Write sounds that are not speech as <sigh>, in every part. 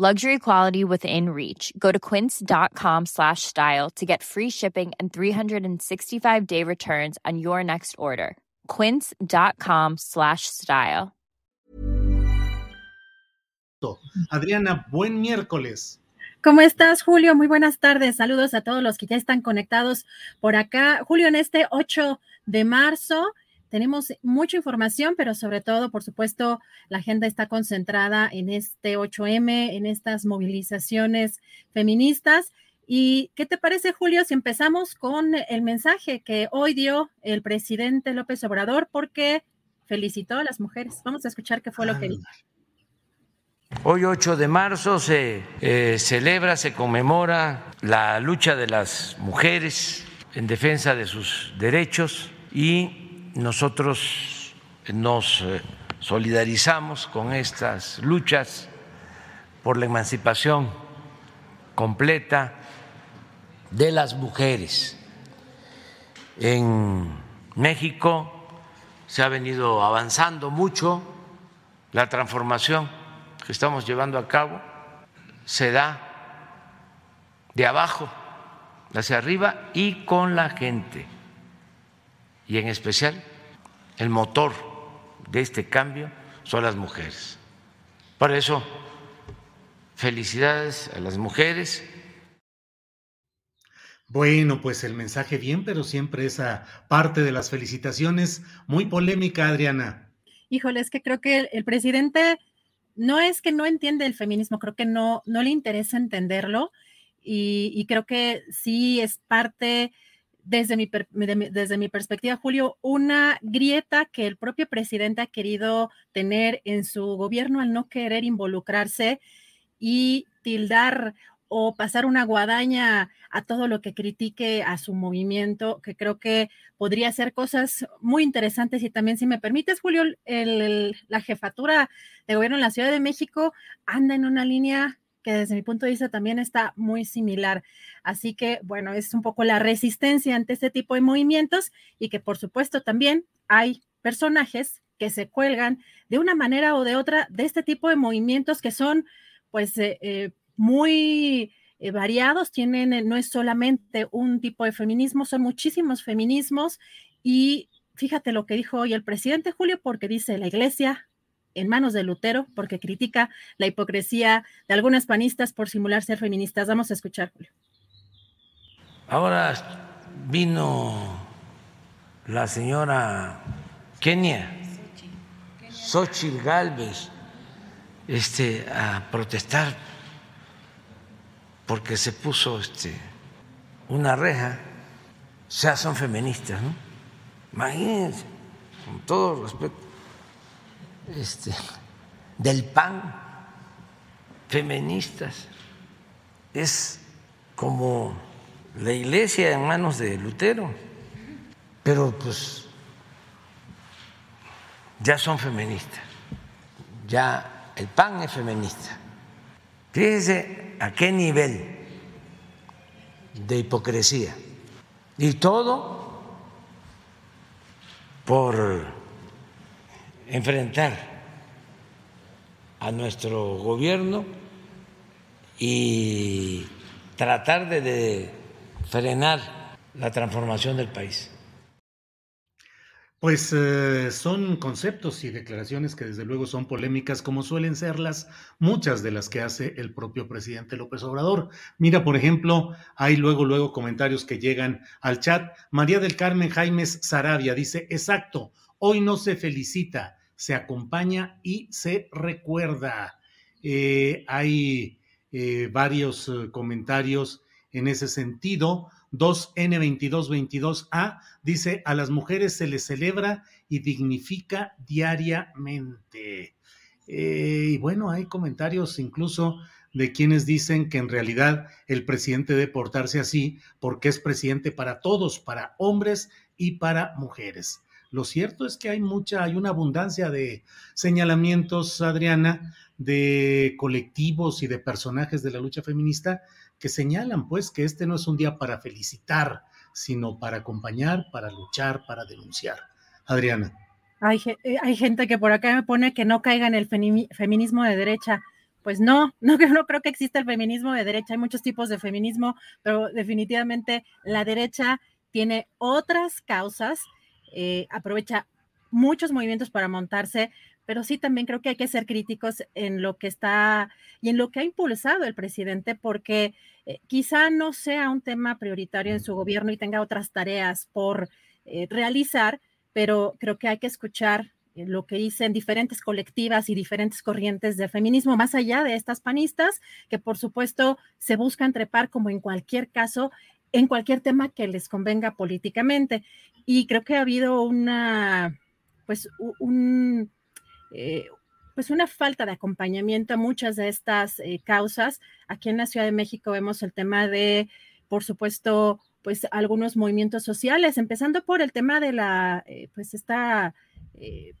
Luxury quality within reach. Go to quince.com slash style to get free shipping and 365 day returns on your next order. Quince.com slash style. Adriana, buen miércoles. ¿Cómo estás, Julio? Muy buenas tardes. Saludos a todos los que ya están conectados por acá. Julio, en este 8 de marzo tenemos mucha información, pero sobre todo, por supuesto, la agenda está concentrada en este 8M, en estas movilizaciones feministas. ¿Y qué te parece, Julio, si empezamos con el mensaje que hoy dio el presidente López Obrador porque felicitó a las mujeres? Vamos a escuchar qué fue lo que dijo. Hoy 8 de marzo se eh, celebra, se conmemora la lucha de las mujeres en defensa de sus derechos y nosotros nos eh, solidarizamos con estas luchas por la emancipación completa de las mujeres. En México se ha venido avanzando mucho la transformación que estamos llevando a cabo se da de abajo hacia arriba y con la gente. Y en especial el motor de este cambio son las mujeres. Por eso, felicidades a las mujeres. Bueno, pues el mensaje bien, pero siempre esa parte de las felicitaciones muy polémica, Adriana. Híjole, es que creo que el presidente no es que no entiende el feminismo, creo que no, no le interesa entenderlo y, creo que sí es parte, desde mi, desde mi perspectiva, Julio, una grieta que el propio presidente ha querido tener en su gobierno al no querer involucrarse y tildar o pasar una guadaña a todo lo que critique a su movimiento, que creo que podría hacer cosas muy interesantes. Y también, si me permites, Julio, la jefatura de gobierno en la Ciudad de México anda en una línea que desde mi punto de vista también está muy similar. Así que, bueno, es un poco la resistencia ante este tipo de movimientos y que por supuesto también hay personajes que se cuelgan de una manera o de otra de este tipo de movimientos que son, pues, eh, eh, muy eh, variados, tienen, no es solamente un tipo de feminismo, son muchísimos feminismos y fíjate lo que dijo hoy el presidente Julio, porque dice la iglesia en manos de Lutero, porque critica la hipocresía de algunas panistas por simular ser feministas. Vamos a escuchar, Julio. Ahora vino la señora Kenia, Xochitl Galvez, este, a protestar porque se puso este, una reja, o sea, son feministas, ¿no? Imagínense, con todo respeto, este, del PAN, feministas, es como la iglesia en manos de Lutero, pero pues ya son feministas, ya el PAN es feminista. Fíjense a qué nivel de hipocresía. Y todo por enfrentar a nuestro gobierno y tratar de, frenar la transformación del país. Pues eh, son conceptos y declaraciones que desde luego son polémicas, como suelen serlas muchas de las que hace el propio presidente López Obrador. Mira, por ejemplo, hay luego, luego comentarios que llegan al chat. María del Carmen Jaimes Sarabia dice, exacto, hoy no se felicita, se acompaña y se recuerda. Eh, hay eh, varios comentarios en ese sentido. 2N2222A dice, a las mujeres se les celebra y dignifica diariamente. Eh, y bueno, hay comentarios incluso de quienes dicen que en realidad el presidente debe portarse así porque es presidente para todos, para hombres y para mujeres. Lo cierto es que hay mucha, hay una abundancia de señalamientos, Adriana, de colectivos y de personajes de la lucha feminista que señalan pues que este no es un día para felicitar, sino para acompañar, para luchar, para denunciar. Adriana. Hay, eh, gente que por acá me pone que no caiga en el feminismo de derecha. Pues no, <laughs> no, no creo que exista el feminismo de derecha. Hay muchos tipos de feminismo, pero definitivamente la derecha tiene otras causas, eh, aprovecha muchos movimientos para montarse, pero sí también creo que hay que ser críticos en lo que está y en lo que ha impulsado el presidente, porque eh, quizá no sea un tema prioritario en su gobierno y tenga otras tareas por eh, realizar, pero creo que hay que escuchar eh, lo que dicen diferentes colectivas y diferentes corrientes de feminismo, más allá de estas panistas, que por supuesto se buscan trepar como en cualquier caso en cualquier tema que les convenga políticamente. Y creo que ha habido una, pues, un, eh, pues una falta de acompañamiento a muchas de estas eh, causas. Aquí en la Ciudad de México vemos el tema de, por supuesto, pues algunos movimientos sociales, empezando por el tema de la, eh, pues esta,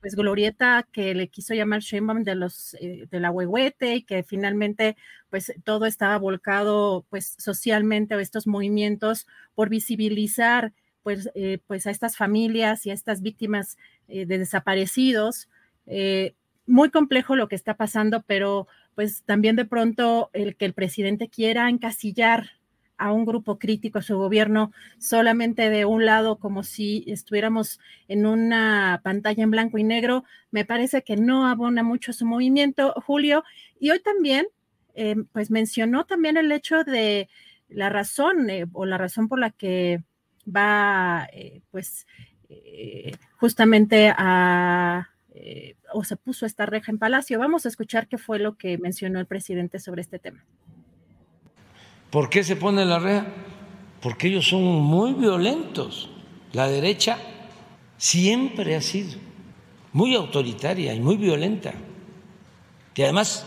pues glorieta que le quiso llamar Sheinbaum de los, de la huehuete y que finalmente, pues todo estaba volcado, pues socialmente a estos movimientos por visibilizar, pues, pues a estas familias y a estas víctimas de desaparecidos, eh, muy complejo lo que está pasando, pero pues también de pronto el que el presidente quiera encasillar a un grupo crítico a su gobierno solamente de un lado, como si estuviéramos en una pantalla en blanco y negro, me parece que no abona mucho su movimiento, Julio. Y hoy también, eh, pues mencionó también el hecho de la razón eh, o la razón por la que va, pues, justamente a eh, o se puso esta reja en Palacio. Vamos a escuchar qué fue lo que mencionó el presidente sobre este tema. ¿Por qué se pone la reja? Porque ellos son muy violentos. La derecha siempre ha sido muy autoritaria y muy violenta. Que además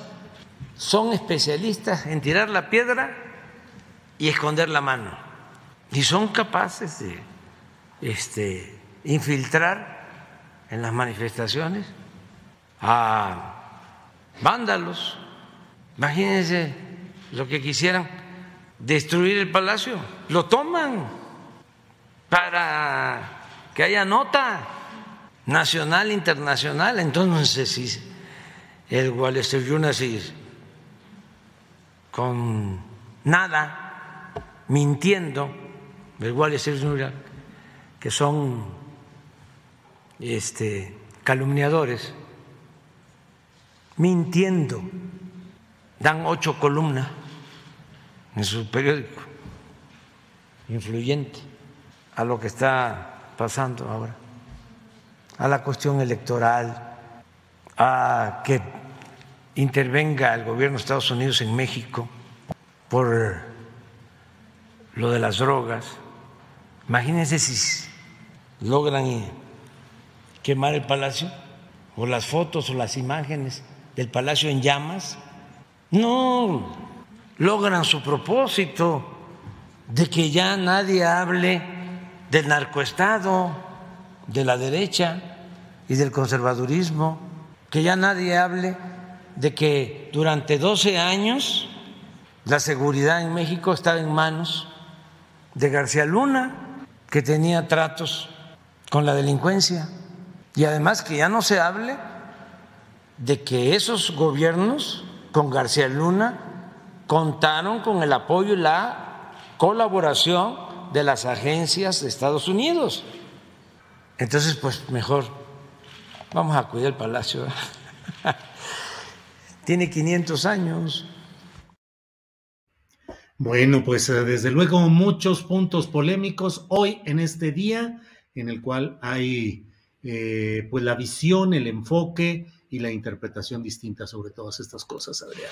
son especialistas en tirar la piedra y esconder la mano. Y son capaces de este, infiltrar en las manifestaciones a vándalos. Imagínense lo que quisieran destruir el palacio. Lo toman para que haya nota nacional, internacional. Entonces, si el Wall Street Journal con nada, mintiendo, el Wall Street Journal, que son este, calumniadores, mintiendo, dan ocho columnas en su periódico, influyente a lo que está pasando ahora, a la cuestión electoral, a que intervenga el gobierno de Estados Unidos en México por lo de las drogas. Imagínense si logran quemar el palacio o las fotos o las imágenes del palacio en llamas. No logran su propósito de que ya nadie hable del narcoestado, de la derecha y del conservadurismo, que ya nadie hable de que durante 12 años la seguridad en México estaba en manos de García Luna, que tenía tratos con la delincuencia. Y además que ya no se hable de que esos gobiernos con García Luna contaron con el apoyo y la colaboración de las agencias de Estados Unidos. Entonces, pues mejor vamos a cuidar el palacio. <laughs> Tiene 500 años. Bueno, pues eh, desde luego muchos puntos polémicos hoy en este día en el cual hay eh, pues la visión, el enfoque y la interpretación distinta sobre todas estas cosas, Adrián.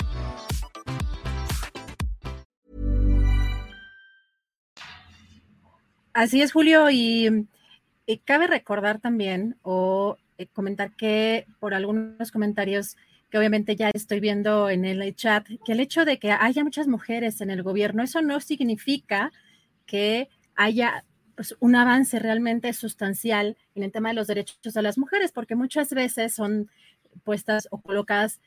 Así es, Julio, y, y cabe recordar también o eh, comentar que por algunos comentarios que obviamente ya estoy viendo en el chat, que el hecho de que haya muchas mujeres en el gobierno, eso no significa que haya pues, un avance realmente sustancial en el tema de los derechos de las mujeres, porque muchas veces son puestas o colocadas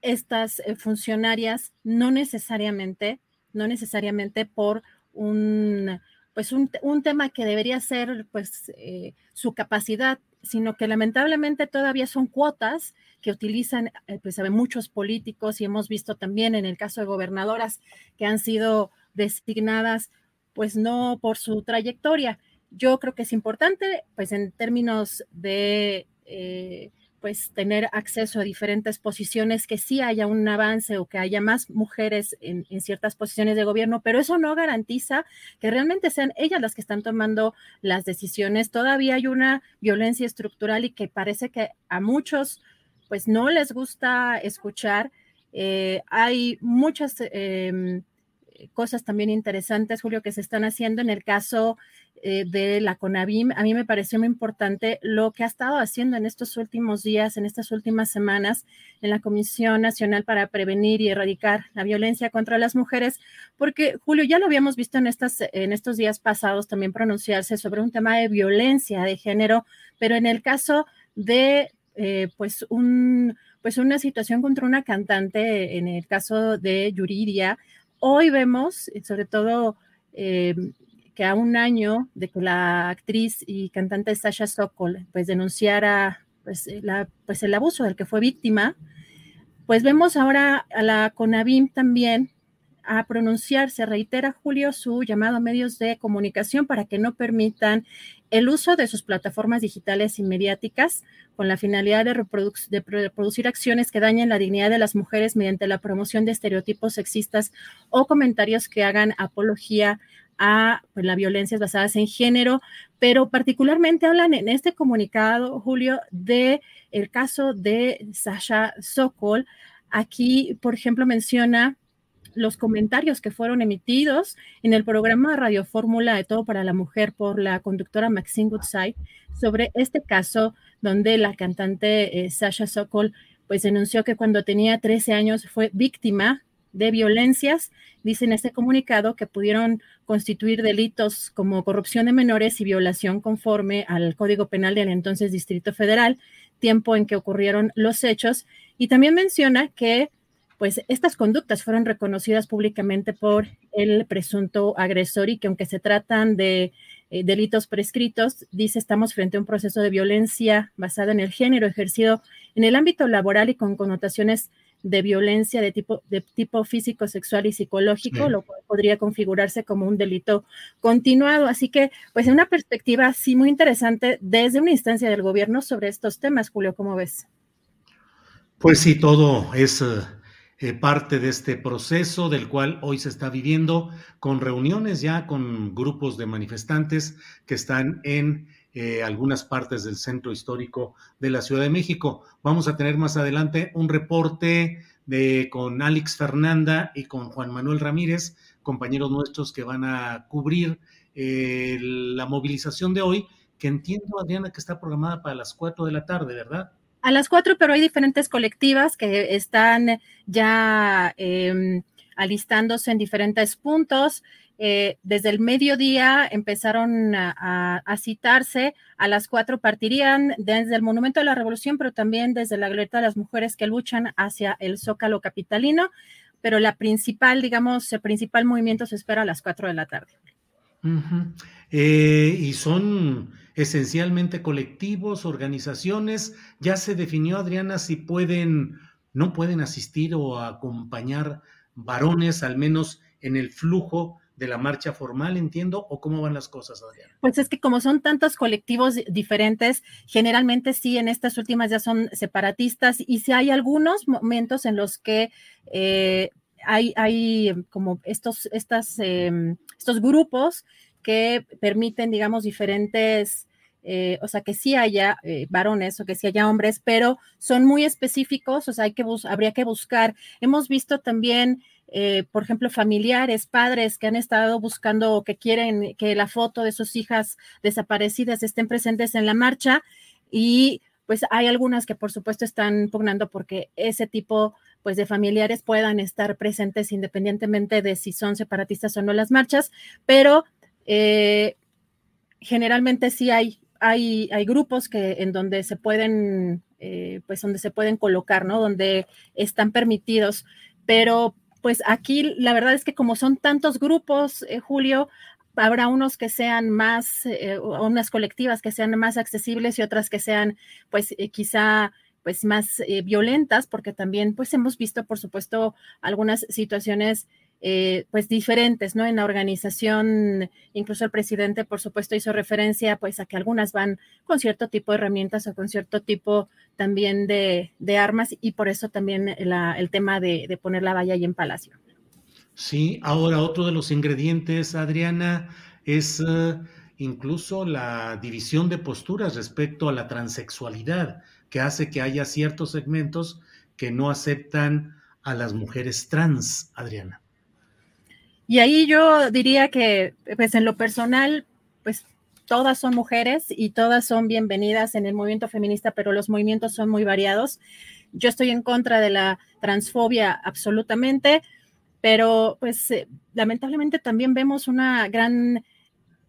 estas eh, funcionarias no necesariamente, no necesariamente por un, pues un, un tema que debería ser pues eh, su capacidad sino que lamentablemente todavía son cuotas que utilizan eh, pues, muchos políticos y hemos visto también en el caso de gobernadoras que han sido designadas pues no por su trayectoria. Yo creo que es importante pues en términos de eh, pues tener acceso a diferentes posiciones, que sí haya un avance o que haya más mujeres en, ciertas posiciones de gobierno, pero eso no garantiza que realmente sean ellas las que están tomando las decisiones. Todavía hay una violencia estructural y que parece que a muchos pues no les gusta escuchar. Eh, hay muchas em, cosas también interesantes, Julio, que se están haciendo en el caso eh, de la CONAVIM. A mí me pareció muy importante lo que ha estado haciendo en estos últimos días, en estas últimas semanas, en la Comisión Nacional para Prevenir y Erradicar la Violencia contra las Mujeres, porque, Julio, ya lo habíamos visto en, estas, en estos días pasados también pronunciarse sobre un tema de violencia de género, pero en el caso de, eh, pues, un pues una situación contra una cantante, en el caso de Yuridia, hoy vemos, eh, sobre todo que a un año de que la actriz y cantante Sasha Sokol pues denunciara pues, eh, la, pues el abuso del que fue víctima, pues vemos ahora a la CONAVIM también a pronunciarse, reitera Julio su llamado a medios de comunicación para que no permitan el uso de sus plataformas digitales y mediáticas con la finalidad de, de producir acciones que dañen la dignidad de las mujeres mediante la promoción de estereotipos sexistas o comentarios que hagan apología a pues, las violencias basadas en género, pero particularmente hablan en este comunicado, Julio, de el caso de Sasha Sokol. Aquí, por ejemplo, menciona los comentarios que fueron emitidos en el programa Radio Fórmula de Todo para la Mujer por la conductora Maxine Goodside sobre este caso donde la cantante eh, Sasha Sokol pues denunció que cuando tenía 13 años fue víctima de violencias, dice en este comunicado que pudieron constituir delitos como corrupción de menores y violación conforme al Código Penal del entonces Distrito Federal, tiempo en que ocurrieron los hechos, y también menciona que pues estas conductas fueron reconocidas públicamente por el presunto agresor y que aunque se tratan de eh, delitos prescritos, dice estamos frente a un proceso de violencia basado en el género ejercido en el ámbito laboral y con connotaciones de violencia de tipo, de tipo físico, sexual y psicológico, lo cual podría configurarse como un delito continuado. Así que, pues, en una perspectiva sí muy interesante desde una instancia del gobierno sobre estos temas, Julio, ¿cómo ves? Pues sí, todo es... Eh, parte de este proceso del cual hoy se está viviendo con reuniones ya con grupos de manifestantes que están en eh, algunas partes del centro histórico de la Ciudad de México. Vamos a tener más adelante un reporte de, con Alex Fernanda y con Juan Manuel Ramírez, compañeros nuestros que van a cubrir eh, la movilización de hoy, que entiendo, Adriana, que está programada para las 4 de la tarde, ¿verdad? A las 4, pero hay diferentes colectivas que están ya em, alistándose en diferentes puntos. Eh, desde el mediodía empezaron a, citarse, a las cuatro partirían desde el Monumento de la Revolución, pero también desde la Glorieta de las Mujeres que luchan hacia el Zócalo Capitalino, pero la principal, digamos, el principal movimiento se espera a las cuatro de la tarde. Eh, y son esencialmente colectivos, organizaciones. Ya se definió, Adriana, si pueden, no pueden asistir o acompañar varones, al menos en el flujo de la marcha formal, entiendo, o cómo van las cosas, Adriana? Pues es que como son tantos colectivos diferentes, generalmente sí, en estas últimas ya son separatistas y si hay algunos momentos en los que eh, hay, hay como estos, estas, em, estos grupos que permiten, digamos, diferentes eh, o sea, que sí haya eh, varones o que sí haya hombres, pero son muy específicos, o sea, hay que habría que buscar. Hemos visto también, eh, por ejemplo, familiares, padres que han estado buscando o que quieren que la foto de sus hijas desaparecidas estén presentes en la marcha. Y pues hay algunas que por supuesto están pugnando porque ese tipo pues de familiares puedan estar presentes independientemente de si son separatistas o no las marchas, pero generalmente sí hay hay, hay grupos que en donde se pueden, eh, pues donde se pueden colocar, ¿no? Donde están permitidos, pero pues aquí la verdad es que como son tantos grupos, eh, Julio, habrá unos que sean más, eh, unas colectivas que sean más accesibles y otras que sean, pues quizá pues más violentas, porque también pues hemos visto, por supuesto, algunas situaciones eh, pues diferentes, ¿no? En la organización, incluso el presidente, por supuesto, hizo referencia pues a que algunas van con cierto tipo de herramientas o con cierto tipo también de, armas y por eso también el tema de, poner la valla ahí en Palacio. Sí, ahora otro de los ingredientes, Adriana, es eh, incluso la división de posturas respecto a la transexualidad, que hace que haya ciertos segmentos que no aceptan a las mujeres trans, Adriana. Y ahí yo diría que, pues en lo personal, pues todas son mujeres y todas son bienvenidas en el movimiento feminista, pero los movimientos son muy variados. Yo estoy en contra de la transfobia absolutamente, pero pues eh, lamentablemente también vemos una gran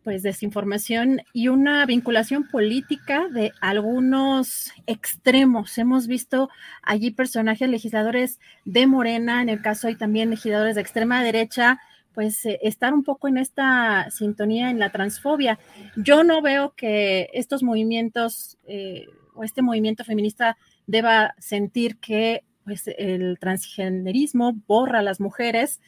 pues desinformación y una vinculación política de algunos extremos. Hemos visto allí personajes legisladores de Morena, en el caso hay también legisladores de extrema derecha, pues eh, estar un poco en esta sintonía en la transfobia. Yo no veo que estos movimientos eh, o este movimiento feminista deba sentir que pues, el transgenerismo borra a las mujeres,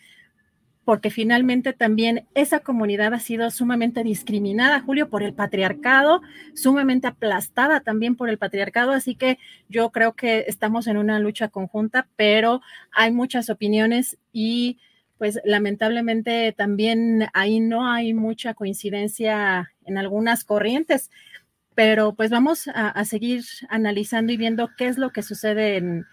porque finalmente también esa comunidad ha sido sumamente discriminada, Julio, por el patriarcado, sumamente aplastada también por el patriarcado, así que yo creo que estamos en una lucha conjunta, pero hay muchas opiniones y pues lamentablemente también ahí no hay mucha coincidencia en algunas corrientes, pero pues vamos a, seguir analizando y viendo qué es lo que sucede en,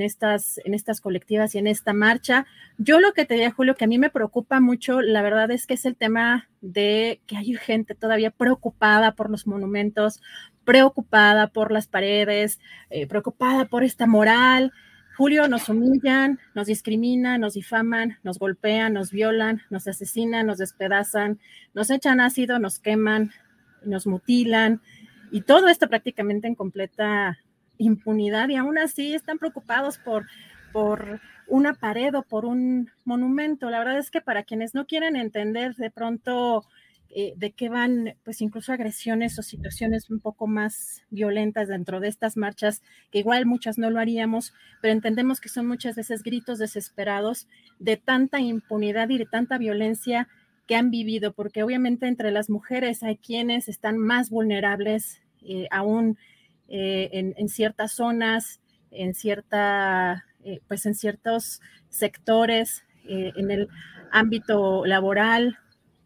estas, en estas colectivas y en esta marcha. Yo lo que te diría, Julio, que a mí me preocupa mucho, la verdad es que es el tema de que hay gente todavía preocupada por los monumentos, preocupada por las paredes, eh, preocupada por esta moral. Julio, nos humillan, nos discriminan, nos difaman, nos golpean, nos violan, nos asesinan, nos despedazan, nos echan ácido, nos queman, nos mutilan y todo esto prácticamente en completa impunidad y aún así están preocupados por, por una pared o por un monumento. La verdad es que para quienes no quieren entender de pronto eh, de qué van, pues incluso agresiones o situaciones un poco más violentas dentro de estas marchas, que igual muchas no lo haríamos, pero entendemos que son muchas veces gritos desesperados de tanta impunidad y de tanta violencia que han vivido, porque obviamente entre las mujeres hay quienes están más vulnerables eh, aún eh, en, ciertas zonas, en cierta, pues en ciertos sectores, en el ámbito laboral,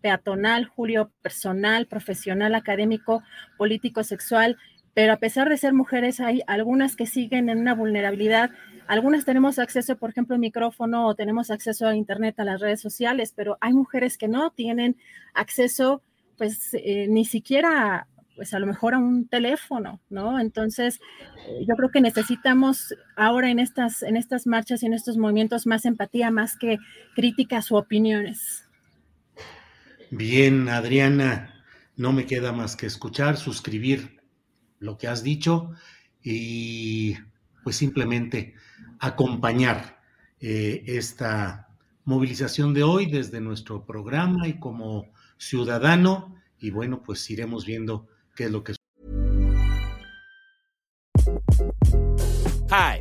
peatonal, Julio personal, profesional, académico, político, sexual, pero a pesar de ser mujeres hay algunas que siguen en una vulnerabilidad. Algunas tenemos acceso, por ejemplo, al micrófono o tenemos acceso a Internet, a las redes sociales, pero hay mujeres que no tienen acceso, pues eh, ni siquiera, pues a lo mejor a un teléfono, ¿no? Entonces, eh, yo creo que necesitamos ahora en estas, en estas marchas y en estos movimientos más empatía, más que críticas o opiniones. Bien, Adriana, no me queda más que escuchar, suscribir lo que has dicho y pues simplemente acompañar eh, esta movilización de hoy desde nuestro programa y como ciudadano. Y bueno, pues iremos viendo qué es lo que Hi,